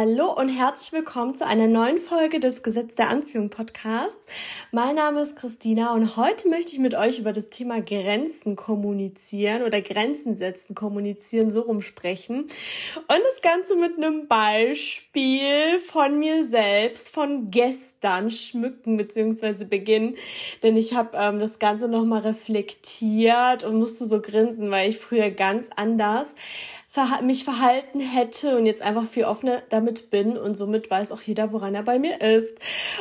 Hallo und herzlich willkommen zu einer neuen Folge des Gesetz der Anziehung Podcasts. Mein Name ist Christina und heute möchte ich mit euch über das Thema Grenzen kommunizieren oder Grenzen setzen, kommunizieren, so rumsprechen. Und das Ganze mit einem Beispiel von mir selbst, von gestern schmücken bzw. beginnen. Denn ich habe ähm, das Ganze nochmal reflektiert und musste so grinsen, weil ich früher ganz anders mich verhalten hätte und jetzt einfach viel offener damit bin und somit weiß auch jeder, woran er bei mir ist.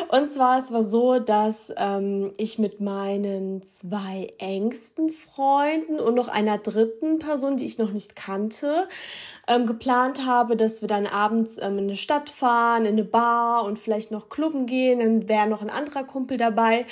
Und zwar, es war so, dass ähm, ich mit meinen zwei engsten Freunden und noch einer dritten Person, die ich noch nicht kannte, ähm, geplant habe, dass wir dann abends ähm, in eine Stadt fahren, in eine Bar und vielleicht noch klubben gehen. Dann wäre noch ein anderer Kumpel dabei.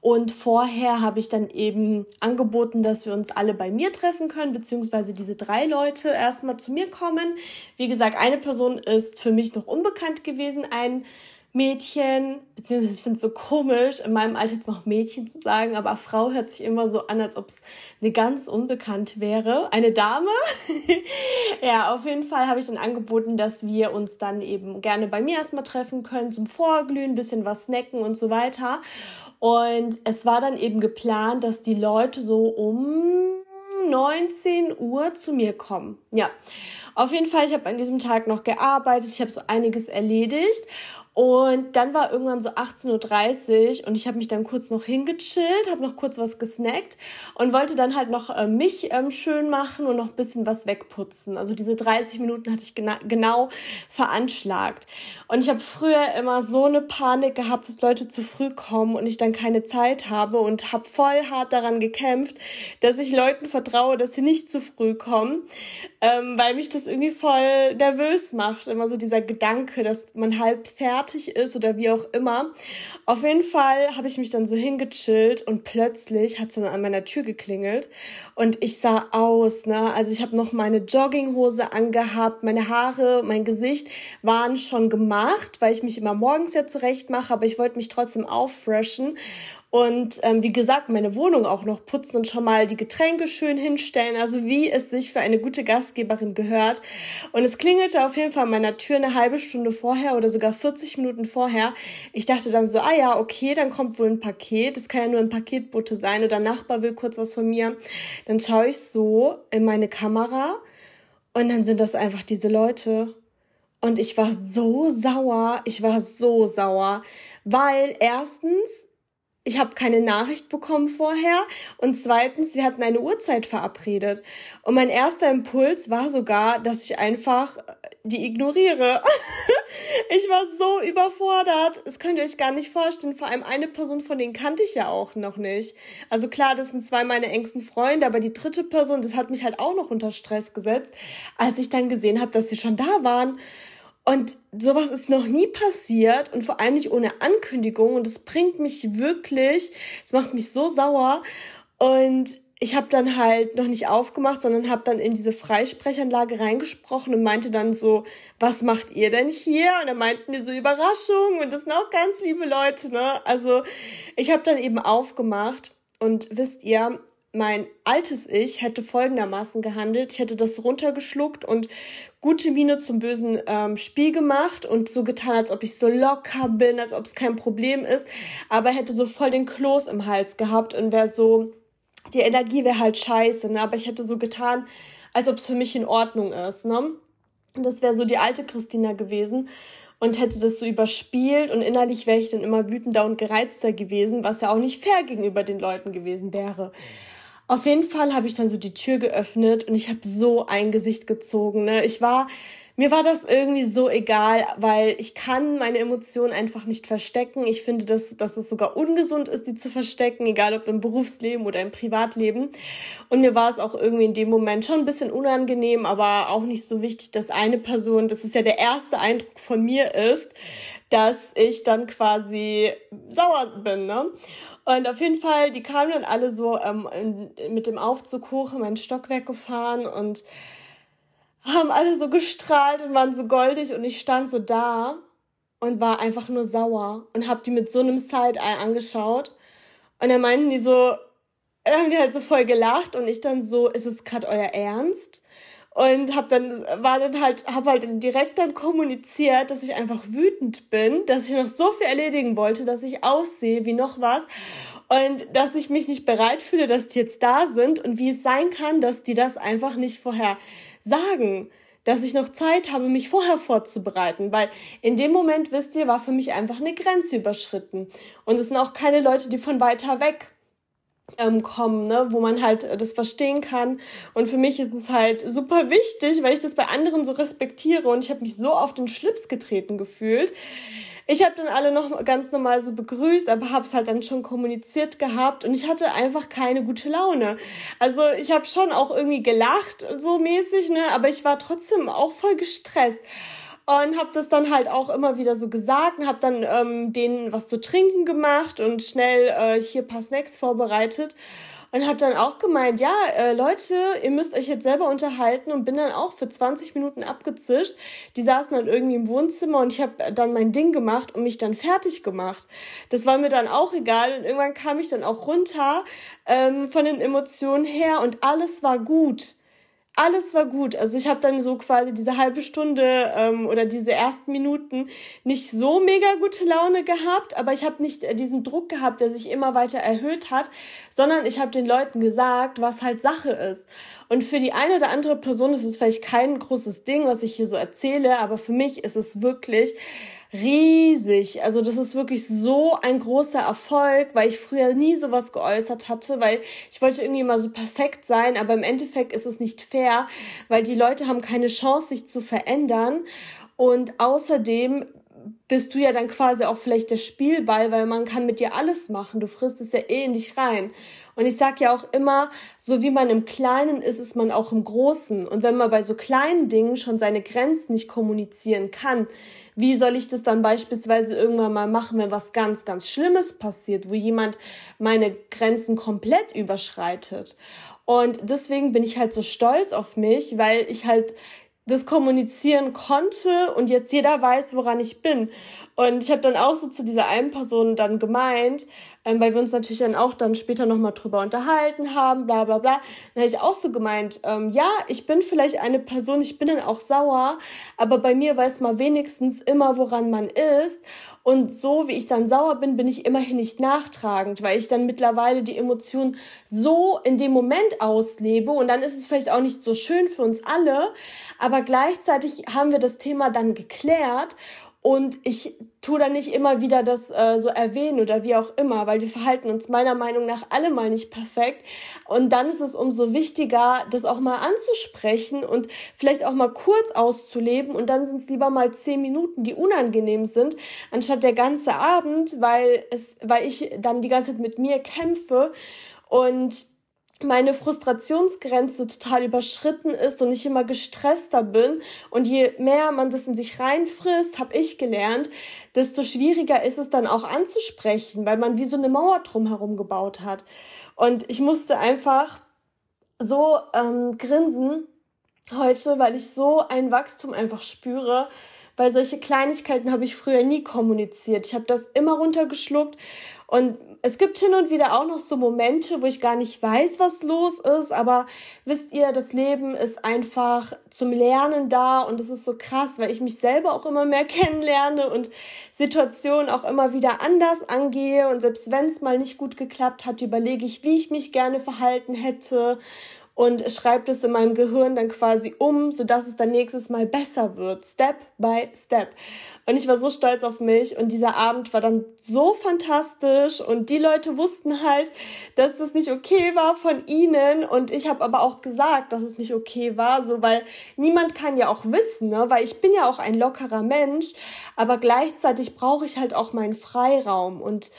Und vorher habe ich dann eben angeboten, dass wir uns alle bei mir treffen können, beziehungsweise diese drei Leute erstmal zu mir kommen. Wie gesagt, eine Person ist für mich noch unbekannt gewesen, ein Mädchen, beziehungsweise ich finde es so komisch, in meinem Alter jetzt noch Mädchen zu sagen, aber Frau hört sich immer so an, als ob es eine ganz unbekannt wäre. Eine Dame. ja, auf jeden Fall habe ich dann angeboten, dass wir uns dann eben gerne bei mir erstmal treffen können zum Vorglühen, bisschen was snacken und so weiter. Und es war dann eben geplant, dass die Leute so um 19 Uhr zu mir kommen. Ja, auf jeden Fall, ich habe an diesem Tag noch gearbeitet, ich habe so einiges erledigt und dann war irgendwann so 18.30 Uhr und ich habe mich dann kurz noch hingechillt, habe noch kurz was gesnackt und wollte dann halt noch äh, mich ähm, schön machen und noch ein bisschen was wegputzen. Also diese 30 Minuten hatte ich gena genau veranschlagt. Und ich habe früher immer so eine Panik gehabt, dass Leute zu früh kommen und ich dann keine Zeit habe und habe voll hart daran gekämpft, dass ich Leuten vertraue, dass sie nicht zu früh kommen, ähm, weil mich das irgendwie voll nervös macht. Immer so dieser Gedanke, dass man halb fertig fertig ist oder wie auch immer. Auf jeden Fall habe ich mich dann so hingechillt und plötzlich hat es dann an meiner Tür geklingelt und ich sah aus, ne? Also ich habe noch meine Jogginghose angehabt, meine Haare, mein Gesicht waren schon gemacht, weil ich mich immer morgens ja zurecht mache, aber ich wollte mich trotzdem auffreshen und ähm, wie gesagt, meine Wohnung auch noch putzen und schon mal die Getränke schön hinstellen, also wie es sich für eine gute Gastgeberin gehört. Und es klingelte auf jeden Fall an meiner Tür eine halbe Stunde vorher oder sogar 40 Minuten vorher. Ich dachte dann so, ah ja, okay, dann kommt wohl ein Paket. Das kann ja nur ein Paketbote sein oder Nachbar will kurz was von mir. Dann schaue ich so in meine Kamera und dann sind das einfach diese Leute. Und ich war so sauer, ich war so sauer, weil erstens ich habe keine Nachricht bekommen vorher und zweitens, wir hatten eine Uhrzeit verabredet. Und mein erster Impuls war sogar, dass ich einfach die ignoriere. ich war so überfordert. Das könnt ihr euch gar nicht vorstellen. Vor allem eine Person von denen kannte ich ja auch noch nicht. Also klar, das sind zwei meiner engsten Freunde, aber die dritte Person, das hat mich halt auch noch unter Stress gesetzt, als ich dann gesehen habe, dass sie schon da waren. Und sowas ist noch nie passiert und vor allem nicht ohne Ankündigung. Und es bringt mich wirklich, es macht mich so sauer. Und ich habe dann halt noch nicht aufgemacht, sondern habe dann in diese Freisprechanlage reingesprochen und meinte dann so, was macht ihr denn hier? Und dann meinten die so Überraschung und das sind auch ganz liebe Leute, ne? Also ich habe dann eben aufgemacht und wisst ihr, mein altes Ich hätte folgendermaßen gehandelt. Ich hätte das runtergeschluckt und gute Miene zum bösen ähm, Spiel gemacht und so getan, als ob ich so locker bin, als ob es kein Problem ist, aber hätte so voll den Kloß im Hals gehabt und wäre so, die Energie wäre halt scheiße, ne? aber ich hätte so getan, als ob es für mich in Ordnung ist. Ne? Und das wäre so die alte Christina gewesen und hätte das so überspielt und innerlich wäre ich dann immer wütender und gereizter gewesen, was ja auch nicht fair gegenüber den Leuten gewesen wäre. Auf jeden Fall habe ich dann so die Tür geöffnet und ich habe so ein Gesicht gezogen. Ne? Ich war, mir war das irgendwie so egal, weil ich kann meine Emotionen einfach nicht verstecken. Ich finde, dass, dass es sogar ungesund ist, die zu verstecken, egal ob im Berufsleben oder im Privatleben. Und mir war es auch irgendwie in dem Moment schon ein bisschen unangenehm, aber auch nicht so wichtig, dass eine Person, das ist ja der erste Eindruck von mir ist, dass ich dann quasi sauer bin. Ne? Und auf jeden Fall, die kamen dann alle so ähm, mit dem Aufzug hoch in mein Stockwerk gefahren und haben alle so gestrahlt und waren so goldig und ich stand so da und war einfach nur sauer und hab die mit so einem Side-Eye angeschaut. Und dann meinten die so, dann haben die halt so voll gelacht und ich dann so, ist es gerade euer Ernst? Und habe dann war dann halt habe halt direkt dann kommuniziert, dass ich einfach wütend bin, dass ich noch so viel erledigen wollte, dass ich aussehe wie noch was. Und dass ich mich nicht bereit fühle, dass die jetzt da sind und wie es sein kann, dass die das einfach nicht vorher sagen, dass ich noch Zeit habe, mich vorher vorzubereiten, weil in dem Moment, wisst ihr, war für mich einfach eine Grenze überschritten und es sind auch keine Leute, die von weiter weg ähm, kommen, ne, wo man halt das verstehen kann. Und für mich ist es halt super wichtig, weil ich das bei anderen so respektiere und ich habe mich so auf den Schlips getreten gefühlt. Ich habe dann alle noch ganz normal so begrüßt, aber habe es halt dann schon kommuniziert gehabt und ich hatte einfach keine gute Laune. Also ich habe schon auch irgendwie gelacht so mäßig, ne, aber ich war trotzdem auch voll gestresst und habe das dann halt auch immer wieder so gesagt und habe dann ähm, denen was zu trinken gemacht und schnell äh, hier paar Snacks vorbereitet und habe dann auch gemeint, ja, äh, Leute, ihr müsst euch jetzt selber unterhalten und bin dann auch für 20 Minuten abgezischt. Die saßen dann irgendwie im Wohnzimmer und ich habe dann mein Ding gemacht und mich dann fertig gemacht. Das war mir dann auch egal und irgendwann kam ich dann auch runter ähm, von den Emotionen her und alles war gut alles war gut. Also ich habe dann so quasi diese halbe Stunde ähm, oder diese ersten Minuten nicht so mega gute Laune gehabt, aber ich habe nicht äh, diesen Druck gehabt, der sich immer weiter erhöht hat, sondern ich habe den Leuten gesagt, was halt Sache ist. Und für die eine oder andere Person ist es vielleicht kein großes Ding, was ich hier so erzähle, aber für mich ist es wirklich riesig. Also das ist wirklich so ein großer Erfolg, weil ich früher nie sowas geäußert hatte, weil ich wollte irgendwie immer so perfekt sein, aber im Endeffekt ist es nicht fair, weil die Leute haben keine Chance, sich zu verändern. Und außerdem bist du ja dann quasi auch vielleicht der Spielball, weil man kann mit dir alles machen. Du frisst es ja eh in dich rein. Und ich sag ja auch immer, so wie man im Kleinen ist, ist man auch im Großen. Und wenn man bei so kleinen Dingen schon seine Grenzen nicht kommunizieren kann, wie soll ich das dann beispielsweise irgendwann mal machen, wenn was ganz, ganz Schlimmes passiert, wo jemand meine Grenzen komplett überschreitet? Und deswegen bin ich halt so stolz auf mich, weil ich halt das kommunizieren konnte und jetzt jeder weiß, woran ich bin. Und ich habe dann auch so zu dieser einen Person dann gemeint, ähm, weil wir uns natürlich dann auch dann später nochmal drüber unterhalten haben, bla bla bla. Dann habe ich auch so gemeint, ähm, ja, ich bin vielleicht eine Person, ich bin dann auch sauer, aber bei mir weiß man wenigstens immer, woran man ist. Und so wie ich dann sauer bin, bin ich immerhin nicht nachtragend, weil ich dann mittlerweile die Emotionen so in dem Moment auslebe und dann ist es vielleicht auch nicht so schön für uns alle, aber gleichzeitig haben wir das Thema dann geklärt und ich tue da nicht immer wieder das äh, so erwähnen oder wie auch immer, weil wir verhalten uns meiner Meinung nach alle mal nicht perfekt. Und dann ist es umso wichtiger, das auch mal anzusprechen und vielleicht auch mal kurz auszuleben. Und dann sind es lieber mal zehn Minuten, die unangenehm sind, anstatt der ganze Abend, weil es, weil ich dann die ganze Zeit mit mir kämpfe und meine Frustrationsgrenze total überschritten ist und ich immer gestresster bin. Und je mehr man das in sich reinfrisst, habe ich gelernt, desto schwieriger ist es dann auch anzusprechen, weil man wie so eine Mauer drumherum gebaut hat. Und ich musste einfach so ähm, grinsen heute, weil ich so ein Wachstum einfach spüre, weil solche Kleinigkeiten habe ich früher nie kommuniziert. Ich habe das immer runtergeschluckt und es gibt hin und wieder auch noch so Momente, wo ich gar nicht weiß, was los ist, aber wisst ihr, das Leben ist einfach zum Lernen da und es ist so krass, weil ich mich selber auch immer mehr kennenlerne und Situationen auch immer wieder anders angehe. Und selbst wenn es mal nicht gut geklappt hat, überlege ich, wie ich mich gerne verhalten hätte und schreibt es in meinem Gehirn dann quasi um, sodass es dann nächstes Mal besser wird, Step by Step. Und ich war so stolz auf mich und dieser Abend war dann so fantastisch und die Leute wussten halt, dass das nicht okay war von ihnen und ich habe aber auch gesagt, dass es nicht okay war, so weil niemand kann ja auch wissen, ne, weil ich bin ja auch ein lockerer Mensch, aber gleichzeitig brauche ich halt auch meinen Freiraum und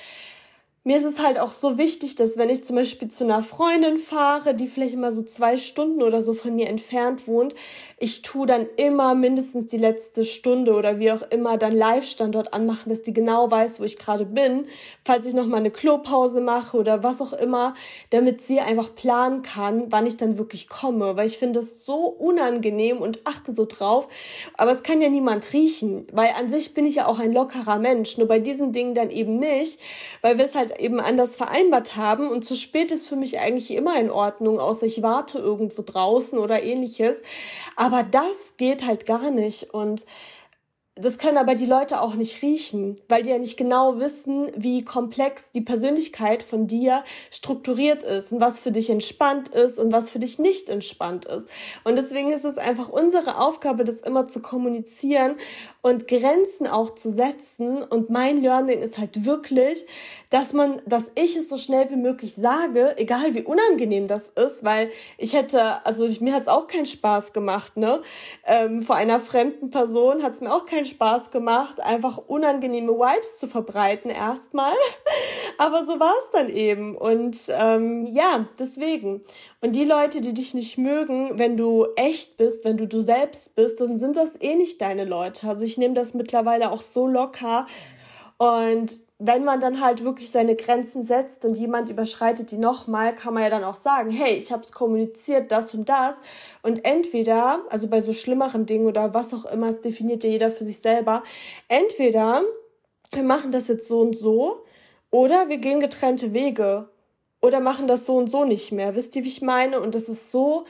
mir ist es halt auch so wichtig, dass wenn ich zum Beispiel zu einer Freundin fahre, die vielleicht immer so zwei Stunden oder so von mir entfernt wohnt, ich tue dann immer mindestens die letzte Stunde oder wie auch immer dann Live-Standort anmachen, dass die genau weiß, wo ich gerade bin, falls ich nochmal eine Klopause mache oder was auch immer, damit sie einfach planen kann, wann ich dann wirklich komme, weil ich finde das so unangenehm und achte so drauf, aber es kann ja niemand riechen, weil an sich bin ich ja auch ein lockerer Mensch, nur bei diesen Dingen dann eben nicht, weil wir es halt halt eben anders vereinbart haben und zu spät ist für mich eigentlich immer in Ordnung, außer ich warte irgendwo draußen oder ähnliches. Aber das geht halt gar nicht und das können aber die Leute auch nicht riechen, weil die ja nicht genau wissen, wie komplex die Persönlichkeit von dir strukturiert ist und was für dich entspannt ist und was für dich nicht entspannt ist. Und deswegen ist es einfach unsere Aufgabe, das immer zu kommunizieren und Grenzen auch zu setzen. Und mein Learning ist halt wirklich, dass man, dass ich es so schnell wie möglich sage, egal wie unangenehm das ist, weil ich hätte, also mir hat es auch keinen Spaß gemacht, ne? Ähm, vor einer fremden Person hat es mir auch keinen Spaß gemacht, einfach unangenehme Vibes zu verbreiten erstmal. Aber so war es dann eben. Und ähm, ja, deswegen. Und die Leute, die dich nicht mögen, wenn du echt bist, wenn du du selbst bist, dann sind das eh nicht deine Leute. Also ich nehme das mittlerweile auch so locker. Und wenn man dann halt wirklich seine Grenzen setzt und jemand überschreitet die nochmal, kann man ja dann auch sagen, hey, ich habe es kommuniziert, das und das. Und entweder, also bei so schlimmeren Dingen oder was auch immer, es definiert ja jeder für sich selber, entweder wir machen das jetzt so und so oder wir gehen getrennte Wege oder machen das so und so nicht mehr. Wisst ihr, wie ich meine? Und das ist so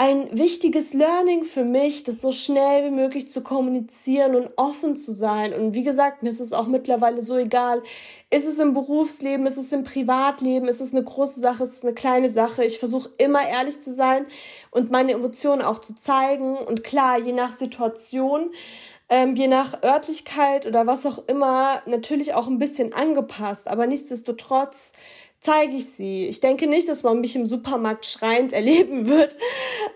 ein wichtiges Learning für mich, das so schnell wie möglich zu kommunizieren und offen zu sein. Und wie gesagt, mir ist es auch mittlerweile so egal. Ist es im Berufsleben, ist es im Privatleben, ist es eine große Sache, ist es eine kleine Sache. Ich versuche immer ehrlich zu sein und meine Emotionen auch zu zeigen. Und klar, je nach Situation, ähm, je nach Örtlichkeit oder was auch immer, natürlich auch ein bisschen angepasst. Aber nichtsdestotrotz zeige ich sie. Ich denke nicht, dass man mich im Supermarkt schreiend erleben wird,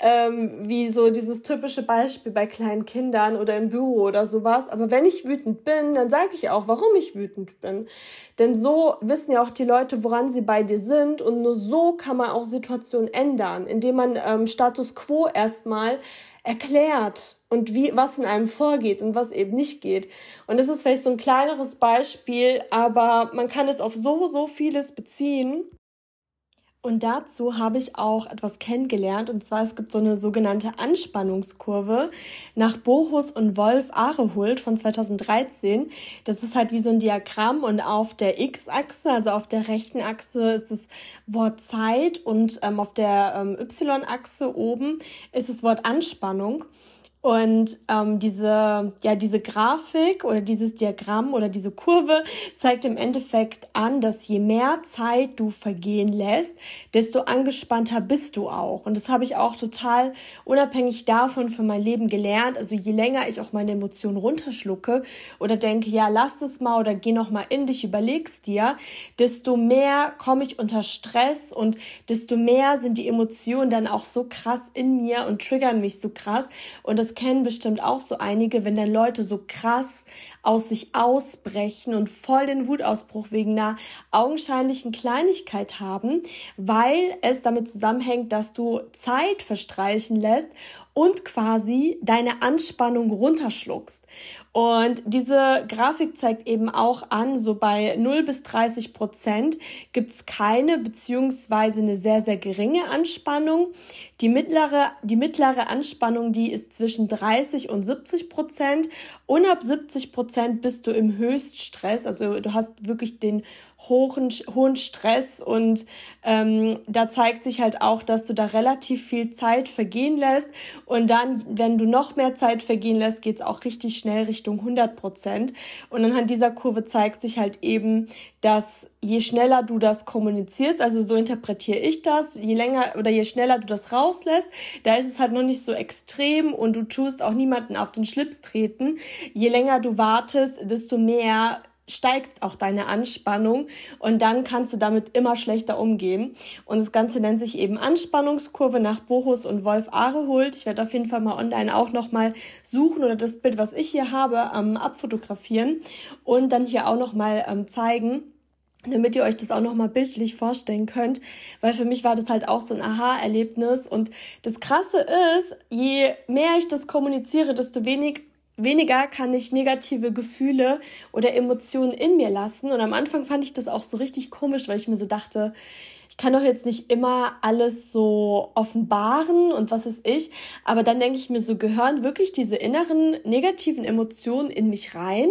ähm, wie so dieses typische Beispiel bei kleinen Kindern oder im Büro oder sowas. Aber wenn ich wütend bin, dann sage ich auch, warum ich wütend bin. Denn so wissen ja auch die Leute, woran sie bei dir sind. Und nur so kann man auch Situationen ändern, indem man ähm, Status quo erstmal erklärt und wie, was in einem vorgeht und was eben nicht geht. Und das ist vielleicht so ein kleineres Beispiel, aber man kann es auf so, so vieles beziehen. Und dazu habe ich auch etwas kennengelernt. Und zwar, es gibt so eine sogenannte Anspannungskurve nach Bohus und Wolf Arehult von 2013. Das ist halt wie so ein Diagramm und auf der X-Achse, also auf der rechten Achse ist das Wort Zeit und ähm, auf der ähm, Y-Achse oben ist das Wort Anspannung. Und ähm, diese, ja, diese Grafik oder dieses Diagramm oder diese Kurve zeigt im Endeffekt an, dass je mehr Zeit du vergehen lässt, desto angespannter bist du auch. Und das habe ich auch total unabhängig davon für mein Leben gelernt. Also je länger ich auch meine Emotionen runterschlucke oder denke, ja, lass es mal oder geh noch mal in dich, überlegst dir, desto mehr komme ich unter Stress und desto mehr sind die Emotionen dann auch so krass in mir und triggern mich so krass. Und kennen bestimmt auch so einige, wenn dann Leute so krass aus sich ausbrechen und voll den Wutausbruch wegen einer augenscheinlichen Kleinigkeit haben, weil es damit zusammenhängt, dass du Zeit verstreichen lässt und quasi deine Anspannung runterschluckst. Und diese Grafik zeigt eben auch an, so bei 0 bis 30 Prozent gibt's keine beziehungsweise eine sehr, sehr geringe Anspannung. Die mittlere, die mittlere Anspannung, die ist zwischen 30 und 70 Prozent. Und ab 70 Prozent bist du im Höchststress. Also du hast wirklich den hohen, hohen Stress und ähm, da zeigt sich halt auch, dass du da relativ viel Zeit vergehen lässt und dann, wenn du noch mehr Zeit vergehen lässt, geht's auch richtig schnell Richtung 100 Prozent und anhand dieser Kurve zeigt sich halt eben, dass je schneller du das kommunizierst, also so interpretiere ich das, je länger oder je schneller du das rauslässt, da ist es halt noch nicht so extrem und du tust auch niemanden auf den Schlips treten. Je länger du wartest, desto mehr steigt auch deine Anspannung und dann kannst du damit immer schlechter umgehen. Und das Ganze nennt sich eben Anspannungskurve nach Bochus und Wolf Arehold. Ich werde auf jeden Fall mal online auch nochmal suchen oder das Bild, was ich hier habe, ähm, abfotografieren und dann hier auch nochmal ähm, zeigen damit ihr euch das auch nochmal bildlich vorstellen könnt, weil für mich war das halt auch so ein Aha-Erlebnis und das Krasse ist, je mehr ich das kommuniziere, desto wenig weniger kann ich negative Gefühle oder Emotionen in mir lassen. Und am Anfang fand ich das auch so richtig komisch, weil ich mir so dachte, ich kann doch jetzt nicht immer alles so offenbaren und was ist ich. Aber dann denke ich mir so, gehören wirklich diese inneren negativen Emotionen in mich rein?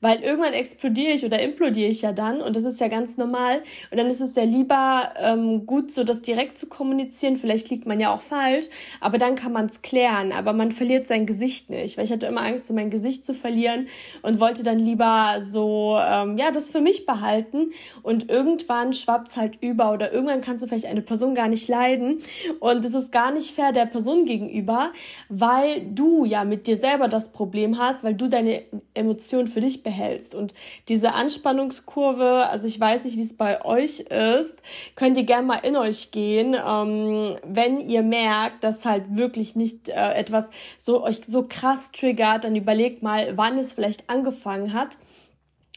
Weil irgendwann explodiere ich oder implodiere ich ja dann und das ist ja ganz normal und dann ist es ja lieber ähm, gut, so das direkt zu kommunizieren. Vielleicht liegt man ja auch falsch, aber dann kann man es klären, aber man verliert sein Gesicht nicht, weil ich hatte immer Angst, so mein Gesicht zu verlieren und wollte dann lieber so, ähm, ja, das für mich behalten und irgendwann schwappt's halt über oder irgendwann kannst du vielleicht eine Person gar nicht leiden und es ist gar nicht fair der Person gegenüber, weil du ja mit dir selber das Problem hast, weil du deine Emotionen für dich behältst. Und diese Anspannungskurve, also ich weiß nicht, wie es bei euch ist, könnt ihr gerne mal in euch gehen, ähm, wenn ihr merkt, dass halt wirklich nicht äh, etwas so euch so krass triggert, dann überlegt mal, wann es vielleicht angefangen hat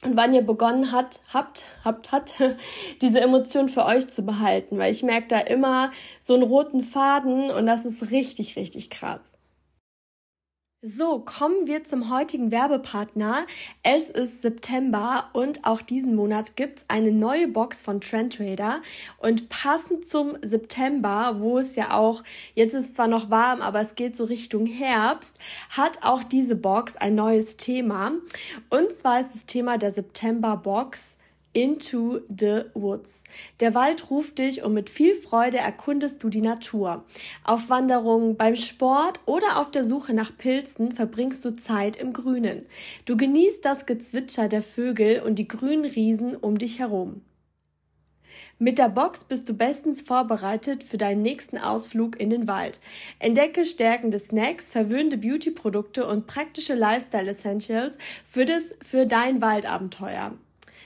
und wann ihr begonnen hat, habt, habt, hat, diese Emotion für euch zu behalten, weil ich merke da immer so einen roten Faden und das ist richtig, richtig krass. So, kommen wir zum heutigen Werbepartner. Es ist September und auch diesen Monat gibt's eine neue Box von Trendtrader. Und passend zum September, wo es ja auch, jetzt ist zwar noch warm, aber es geht so Richtung Herbst, hat auch diese Box ein neues Thema. Und zwar ist das Thema der September Box Into the Woods. Der Wald ruft dich und mit viel Freude erkundest du die Natur. Auf Wanderungen, beim Sport oder auf der Suche nach Pilzen verbringst du Zeit im Grünen. Du genießt das Gezwitscher der Vögel und die grünen Riesen um dich herum. Mit der Box bist du bestens vorbereitet für deinen nächsten Ausflug in den Wald. Entdecke stärkende Snacks, verwöhnte Beauty-Produkte und praktische Lifestyle-Essentials für, für dein Waldabenteuer.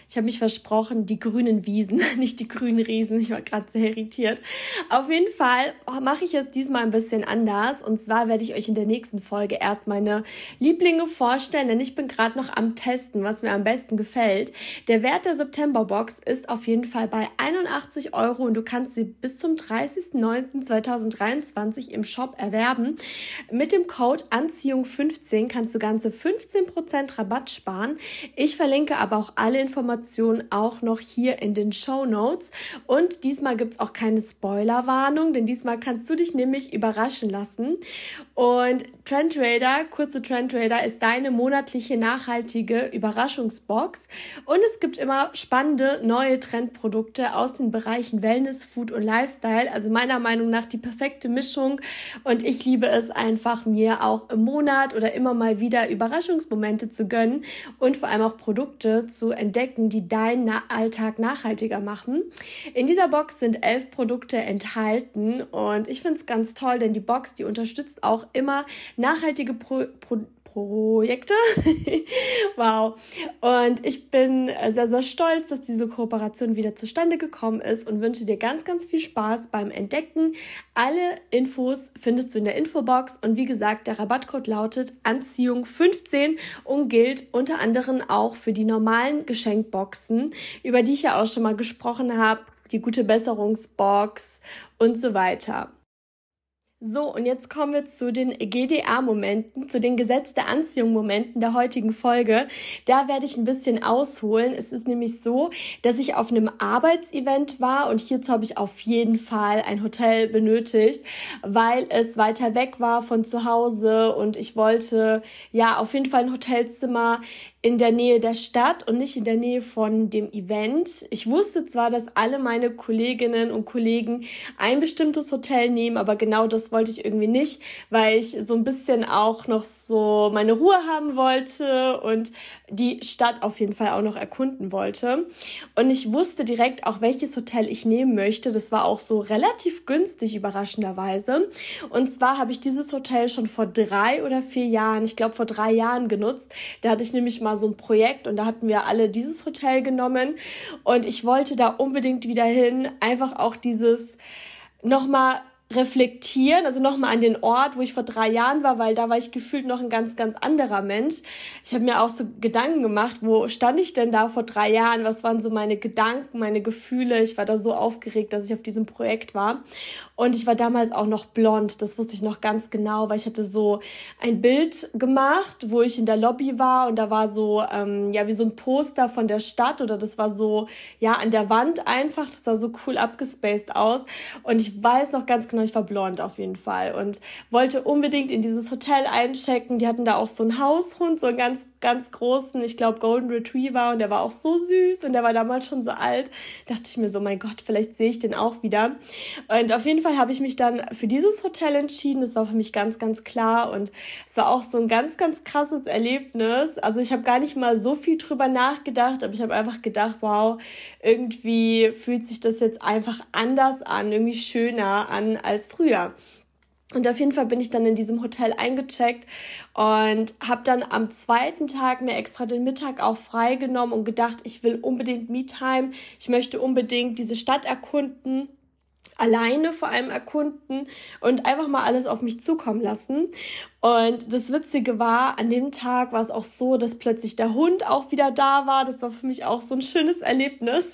Ich habe mich versprochen, die grünen Wiesen, nicht die grünen Riesen. Ich war gerade sehr irritiert. Auf jeden Fall mache ich es diesmal ein bisschen anders. Und zwar werde ich euch in der nächsten Folge erst meine Lieblinge vorstellen, denn ich bin gerade noch am Testen, was mir am besten gefällt. Der Wert der Septemberbox ist auf jeden Fall bei 81 Euro und du kannst sie bis zum 30.09.2023 im Shop erwerben. Mit dem Code Anziehung15 kannst du ganze 15% Rabatt sparen. Ich verlinke aber auch alle Informationen Informationen auch noch hier in den Show Notes. Und diesmal gibt es auch keine Spoilerwarnung, denn diesmal kannst du dich nämlich überraschen lassen. Und Trendrader, kurze Trendrader, ist deine monatliche nachhaltige Überraschungsbox. Und es gibt immer spannende neue Trendprodukte aus den Bereichen Wellness, Food und Lifestyle. Also meiner Meinung nach die perfekte Mischung. Und ich liebe es einfach, mir auch im Monat oder immer mal wieder Überraschungsmomente zu gönnen und vor allem auch Produkte zu entdecken, die deinen Alltag nachhaltiger machen. In dieser Box sind elf Produkte enthalten und ich finde es ganz toll, denn die Box, die unterstützt auch immer nachhaltige Pro Pro Projekte. wow. Und ich bin sehr, sehr stolz, dass diese Kooperation wieder zustande gekommen ist und wünsche dir ganz, ganz viel Spaß beim Entdecken. Alle Infos findest du in der Infobox und wie gesagt, der Rabattcode lautet Anziehung 15 und gilt unter anderem auch für die normalen Geschenkboxen, über die ich ja auch schon mal gesprochen habe, die gute Besserungsbox und so weiter. So, und jetzt kommen wir zu den GDA-Momenten, zu den Gesetz der Anziehung-Momenten der heutigen Folge. Da werde ich ein bisschen ausholen. Es ist nämlich so, dass ich auf einem Arbeitsevent war und hierzu habe ich auf jeden Fall ein Hotel benötigt, weil es weiter weg war von zu Hause und ich wollte ja auf jeden Fall ein Hotelzimmer in der Nähe der Stadt und nicht in der Nähe von dem Event. Ich wusste zwar, dass alle meine Kolleginnen und Kollegen ein bestimmtes Hotel nehmen, aber genau das wollte ich irgendwie nicht, weil ich so ein bisschen auch noch so meine Ruhe haben wollte und die Stadt auf jeden Fall auch noch erkunden wollte. Und ich wusste direkt auch, welches Hotel ich nehmen möchte. Das war auch so relativ günstig, überraschenderweise. Und zwar habe ich dieses Hotel schon vor drei oder vier Jahren, ich glaube vor drei Jahren genutzt. Da hatte ich nämlich mal so ein Projekt und da hatten wir alle dieses Hotel genommen. Und ich wollte da unbedingt wieder hin. Einfach auch dieses nochmal reflektieren, also nochmal an den Ort, wo ich vor drei Jahren war, weil da war ich gefühlt noch ein ganz, ganz anderer Mensch. Ich habe mir auch so Gedanken gemacht, wo stand ich denn da vor drei Jahren? Was waren so meine Gedanken, meine Gefühle? Ich war da so aufgeregt, dass ich auf diesem Projekt war. Und ich war damals auch noch blond, das wusste ich noch ganz genau, weil ich hatte so ein Bild gemacht, wo ich in der Lobby war und da war so, ähm, ja, wie so ein Poster von der Stadt oder das war so, ja, an der Wand einfach, das sah so cool abgespaced aus. Und ich weiß noch ganz genau, genau, ich war blond auf jeden Fall und wollte unbedingt in dieses Hotel einchecken. Die hatten da auch so einen Haushund, so einen ganz, ganz großen, ich glaube Golden Retriever und der war auch so süß und der war damals schon so alt. dachte ich mir so, mein Gott, vielleicht sehe ich den auch wieder. Und auf jeden Fall habe ich mich dann für dieses Hotel entschieden. Das war für mich ganz, ganz klar und es war auch so ein ganz, ganz krasses Erlebnis. Also ich habe gar nicht mal so viel drüber nachgedacht, aber ich habe einfach gedacht, wow, irgendwie fühlt sich das jetzt einfach anders an, irgendwie schöner an als früher. Und auf jeden Fall bin ich dann in diesem Hotel eingecheckt und habe dann am zweiten Tag mir extra den Mittag auch freigenommen und gedacht, ich will unbedingt Me-Time, ich möchte unbedingt diese Stadt erkunden alleine vor allem erkunden und einfach mal alles auf mich zukommen lassen. Und das Witzige war, an dem Tag war es auch so, dass plötzlich der Hund auch wieder da war. Das war für mich auch so ein schönes Erlebnis.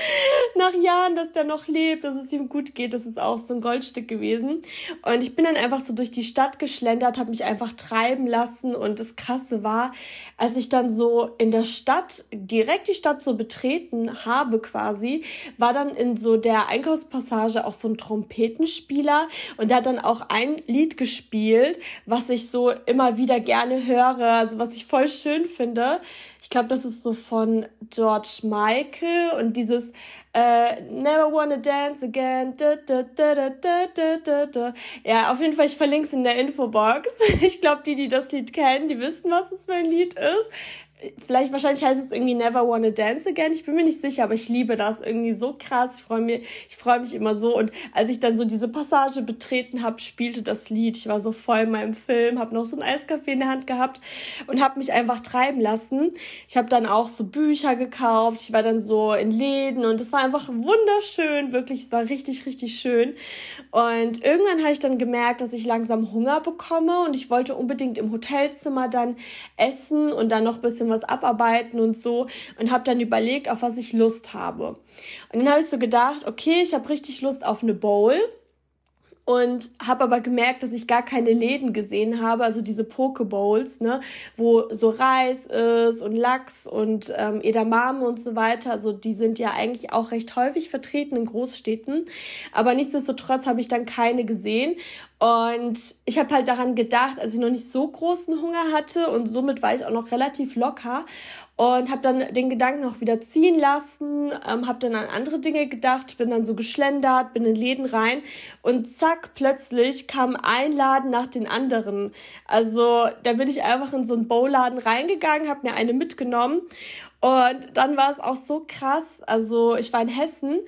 Nach Jahren, dass der noch lebt, dass es ihm gut geht, das ist auch so ein Goldstück gewesen. Und ich bin dann einfach so durch die Stadt geschlendert, habe mich einfach treiben lassen. Und das Krasse war, als ich dann so in der Stadt, direkt die Stadt so betreten habe quasi, war dann in so der Einkaufspassage auch so ein Trompetenspieler. Und der hat dann auch ein Lied gespielt, was was ich so immer wieder gerne höre, also was ich voll schön finde. Ich glaube, das ist so von George Michael und dieses äh, Never Wanna Dance Again. Da, da, da, da, da, da, da. Ja, auf jeden Fall, ich verlinke es in der Infobox. Ich glaube, die, die das Lied kennen, die wissen, was es für ein Lied ist vielleicht wahrscheinlich heißt es irgendwie Never Wanna Dance Again. Ich bin mir nicht sicher, aber ich liebe das irgendwie so krass. Ich freue mich, ich freue mich immer so. Und als ich dann so diese Passage betreten habe, spielte das Lied. Ich war so voll in meinem Film, habe noch so ein Eiskaffee in der Hand gehabt und habe mich einfach treiben lassen. Ich habe dann auch so Bücher gekauft. Ich war dann so in Läden und es war einfach wunderschön, wirklich. Es war richtig, richtig schön. Und irgendwann habe ich dann gemerkt, dass ich langsam Hunger bekomme und ich wollte unbedingt im Hotelzimmer dann essen und dann noch ein bisschen was abarbeiten und so und habe dann überlegt, auf was ich Lust habe. Und dann habe ich so gedacht, okay, ich habe richtig Lust auf eine Bowl und habe aber gemerkt, dass ich gar keine Läden gesehen habe, also diese Pokebowls, ne, wo so Reis ist und Lachs und ähm, Edamame und so weiter. Also die sind ja eigentlich auch recht häufig vertreten in Großstädten, aber nichtsdestotrotz habe ich dann keine gesehen und ich habe halt daran gedacht, als ich noch nicht so großen Hunger hatte und somit war ich auch noch relativ locker und habe dann den Gedanken auch wieder ziehen lassen, ähm, habe dann an andere Dinge gedacht, bin dann so geschlendert, bin in Läden rein und zack, plötzlich kam ein Laden nach den anderen. Also da bin ich einfach in so einen Bowladen reingegangen, habe mir eine mitgenommen und dann war es auch so krass. Also ich war in Hessen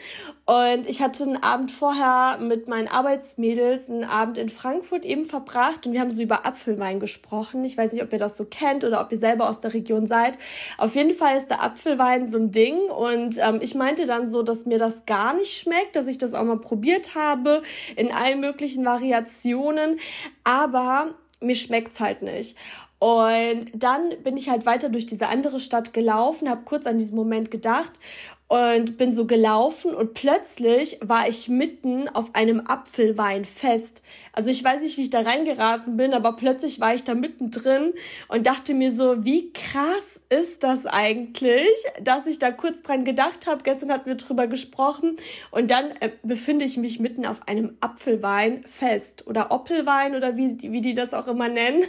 und ich hatte einen Abend vorher mit meinen Arbeitsmädels einen Abend in Frankfurt eben verbracht und wir haben so über Apfelwein gesprochen. Ich weiß nicht, ob ihr das so kennt oder ob ihr selber aus der Region seid. Auf jeden Fall ist der Apfelwein so ein Ding und ähm, ich meinte dann so, dass mir das gar nicht schmeckt, dass ich das auch mal probiert habe in allen möglichen Variationen, aber mir schmeckt's halt nicht. Und dann bin ich halt weiter durch diese andere Stadt gelaufen, habe kurz an diesen Moment gedacht und bin so gelaufen und plötzlich war ich mitten auf einem Apfelweinfest. Also ich weiß nicht, wie ich da reingeraten bin, aber plötzlich war ich da mittendrin und dachte mir so, wie krass ist das eigentlich, dass ich da kurz dran gedacht habe. Gestern hatten wir drüber gesprochen und dann äh, befinde ich mich mitten auf einem Apfelweinfest oder Oppelwein oder wie, wie die das auch immer nennen.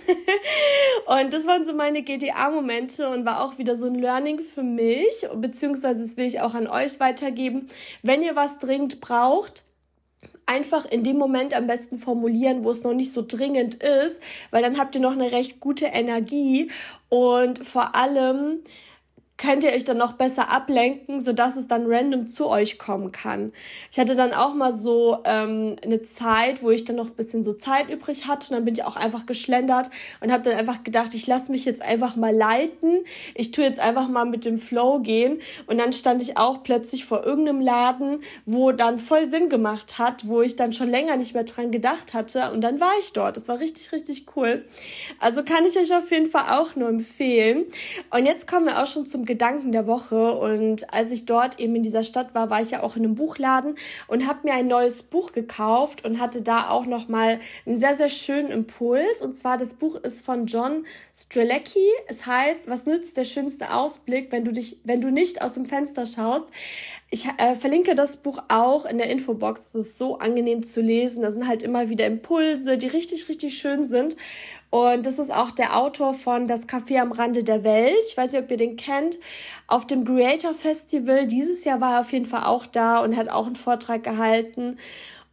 und das waren so meine GTA-Momente und war auch wieder so ein Learning für mich, beziehungsweise das will ich auch auch an euch weitergeben. Wenn ihr was dringend braucht, einfach in dem Moment am besten formulieren, wo es noch nicht so dringend ist, weil dann habt ihr noch eine recht gute Energie und vor allem könnt ihr euch dann noch besser ablenken, sodass es dann random zu euch kommen kann. Ich hatte dann auch mal so ähm, eine Zeit, wo ich dann noch ein bisschen so Zeit übrig hatte und dann bin ich auch einfach geschlendert und habe dann einfach gedacht, ich lasse mich jetzt einfach mal leiten. Ich tue jetzt einfach mal mit dem Flow gehen und dann stand ich auch plötzlich vor irgendeinem Laden, wo dann voll Sinn gemacht hat, wo ich dann schon länger nicht mehr dran gedacht hatte und dann war ich dort. Das war richtig, richtig cool. Also kann ich euch auf jeden Fall auch nur empfehlen. Und jetzt kommen wir auch schon zum Gedanken der Woche. Und als ich dort eben in dieser Stadt war, war ich ja auch in einem Buchladen und habe mir ein neues Buch gekauft und hatte da auch nochmal einen sehr, sehr schönen Impuls. Und zwar das Buch ist von John Strelecki. Es heißt, was nützt der schönste Ausblick, wenn du dich, wenn du nicht aus dem Fenster schaust? Ich äh, verlinke das Buch auch in der Infobox. Es ist so angenehm zu lesen. Da sind halt immer wieder Impulse, die richtig, richtig schön sind. Und das ist auch der Autor von Das Café am Rande der Welt. Ich weiß nicht, ob ihr den kennt. Auf dem Creator Festival dieses Jahr war er auf jeden Fall auch da und hat auch einen Vortrag gehalten.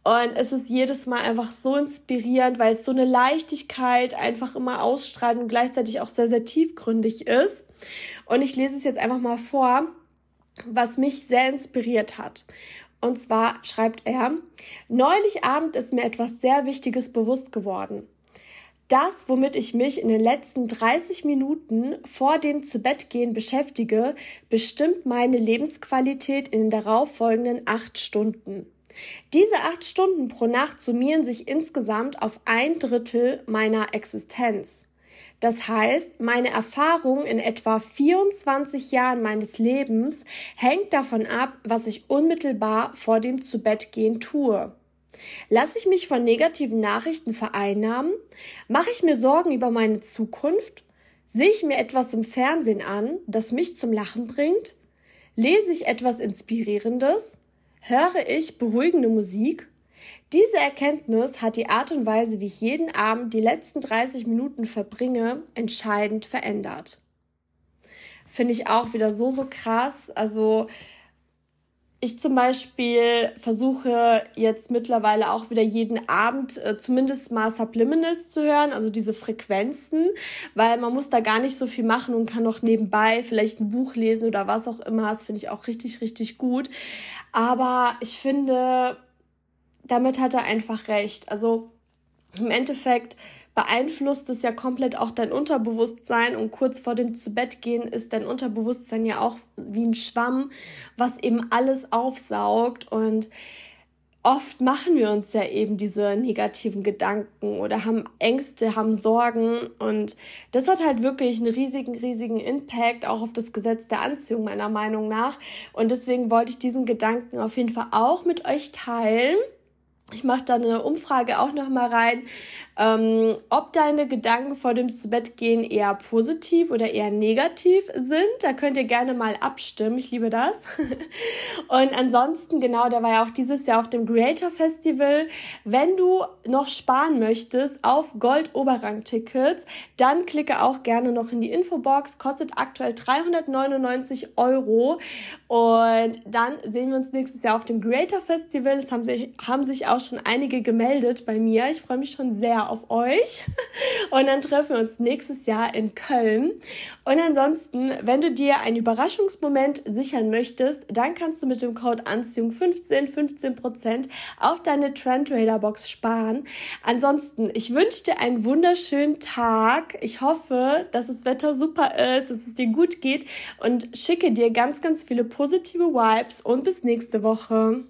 Und es ist jedes Mal einfach so inspirierend, weil es so eine Leichtigkeit einfach immer ausstrahlt und gleichzeitig auch sehr, sehr tiefgründig ist. Und ich lese es jetzt einfach mal vor was mich sehr inspiriert hat. Und zwar schreibt er, neulich Abend ist mir etwas sehr Wichtiges bewusst geworden. Das, womit ich mich in den letzten 30 Minuten vor dem Zubettgehen beschäftige, bestimmt meine Lebensqualität in den darauffolgenden acht Stunden. Diese acht Stunden pro Nacht summieren sich insgesamt auf ein Drittel meiner Existenz. Das heißt, meine Erfahrung in etwa 24 Jahren meines Lebens hängt davon ab, was ich unmittelbar vor dem Zubettgehen tue. Lasse ich mich von negativen Nachrichten vereinnahmen? Mache ich mir Sorgen über meine Zukunft? Sehe ich mir etwas im Fernsehen an, das mich zum Lachen bringt? Lese ich etwas Inspirierendes? Höre ich beruhigende Musik? Diese Erkenntnis hat die Art und Weise, wie ich jeden Abend die letzten 30 Minuten verbringe, entscheidend verändert. Finde ich auch wieder so, so krass. Also, ich zum Beispiel versuche jetzt mittlerweile auch wieder jeden Abend äh, zumindest mal Subliminals zu hören, also diese Frequenzen, weil man muss da gar nicht so viel machen und kann noch nebenbei vielleicht ein Buch lesen oder was auch immer. Das finde ich auch richtig, richtig gut. Aber ich finde, damit hat er einfach recht. Also im Endeffekt beeinflusst es ja komplett auch dein Unterbewusstsein und kurz vor dem Zubettgehen ist dein Unterbewusstsein ja auch wie ein Schwamm, was eben alles aufsaugt und oft machen wir uns ja eben diese negativen Gedanken oder haben Ängste, haben Sorgen und das hat halt wirklich einen riesigen, riesigen Impact auch auf das Gesetz der Anziehung meiner Meinung nach und deswegen wollte ich diesen Gedanken auf jeden Fall auch mit euch teilen. Ich mache da eine Umfrage auch noch mal rein, ähm, ob deine Gedanken vor dem Zubettgehen eher positiv oder eher negativ sind. Da könnt ihr gerne mal abstimmen. Ich liebe das. Und ansonsten, genau, der war ja auch dieses Jahr auf dem Creator Festival. Wenn du noch sparen möchtest auf Gold Oberrang Tickets, dann klicke auch gerne noch in die Infobox. Kostet aktuell 399 Euro. Und dann sehen wir uns nächstes Jahr auf dem Creator Festival. Es haben sich, haben sich auch auch schon einige gemeldet bei mir. Ich freue mich schon sehr auf euch. Und dann treffen wir uns nächstes Jahr in Köln. Und ansonsten, wenn du dir einen Überraschungsmoment sichern möchtest, dann kannst du mit dem Code Anziehung 15 15% auf deine Trend Raider Box sparen. Ansonsten, ich wünsche dir einen wunderschönen Tag. Ich hoffe, dass das Wetter super ist, dass es dir gut geht und schicke dir ganz, ganz viele positive Vibes und bis nächste Woche.